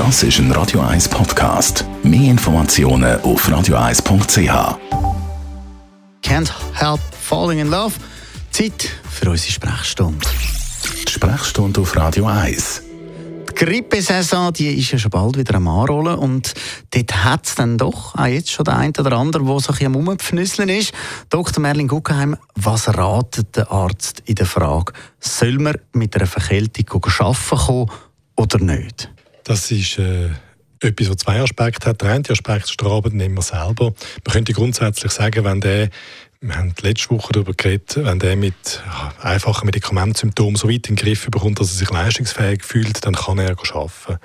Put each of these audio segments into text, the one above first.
Das ist ein Radio 1 Podcast. Mehr Informationen auf radio1.ch. Can't Help Falling in Love. Zeit für unsere Sprechstunde. Die Sprechstunde auf Radio 1. Die Grippesaison die ist ja schon bald wieder am Anrollen und dort hat es dann doch auch jetzt schon der eine oder andere, der so ein bisschen am Rumpfnüsseln ist. Dr. Merlin Guggenheim, was ratet der Arzt in der Frage, soll man mit einer Verkältung arbeiten kommen oder nicht? Das ist äh, etwas, das zwei Aspekte hat. Der eine Aspekt ist der Arbeitnehmer selber. Man könnte grundsätzlich sagen, wenn der wir haben letzte Woche darüber geredet, wenn der mit einfachen Medikamentensymptomen so weit in den Griff bekommt, dass er sich leistungsfähig fühlt, dann kann er arbeiten.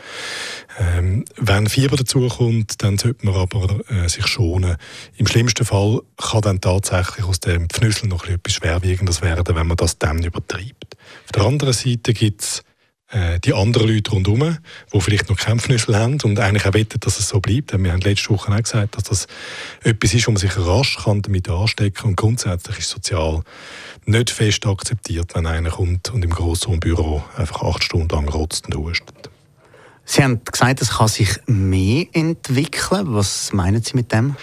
Ähm, wenn Fieber dazukommt, dann sollte man aber äh, sich schonen. Im schlimmsten Fall kann dann tatsächlich aus dem Pfnüssel noch etwas Schwerwiegendes werden, wenn man das dann übertreibt. Auf der anderen Seite gibt es die anderen Leute rundherum, die vielleicht noch Kämpfnüssel haben und eigentlich auch wette, dass es so bleibt. Wir haben letzte Woche auch gesagt, dass das etwas ist, wo man sich rasch kann damit anstecken kann. Und grundsätzlich ist sozial nicht fest akzeptiert, wenn einer kommt und im Grossraumbüro einfach acht Stunden lang rotzt und hustet. Sie haben gesagt, es kann sich mehr entwickeln. Was meinen Sie mit dem?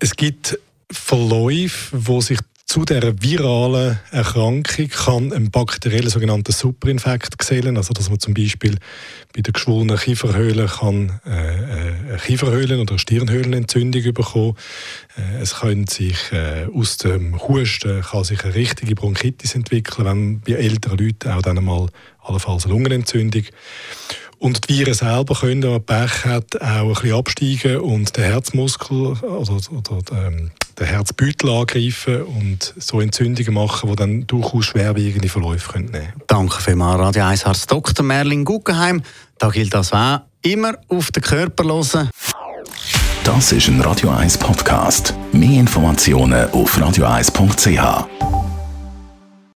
Es gibt Verläufe, wo sich zu der viralen Erkrankung kann ein bakterieller sogenannter Superinfekt gesellen, also dass man zum Beispiel bei der geschwollenen Kieferhöhle kann äh, äh, Kieferhöhlen- oder Stirnhöhlenentzündung bekommen. Äh, es können sich äh, aus dem Husten kann sich eine richtige Bronchitis entwickeln, wenn bei älteren Leuten auch dann einmal allenfalls eine Lungenentzündung. Und die Viren selber können, wenn man Pech hat, auch ein bisschen absteigen und den Herzmuskel oder, oder ähm, den Herzbeutel angreifen und so Entzündungen machen, die dann durchaus schwerwiegende Verläufe können nehmen können. Danke vielmals, Radio 1 Arzt Dr. Merlin Guggenheim. Da gilt das auch. Immer auf den Körper hören. Das ist ein Radio 1 Podcast. Mehr Informationen auf radio1.ch.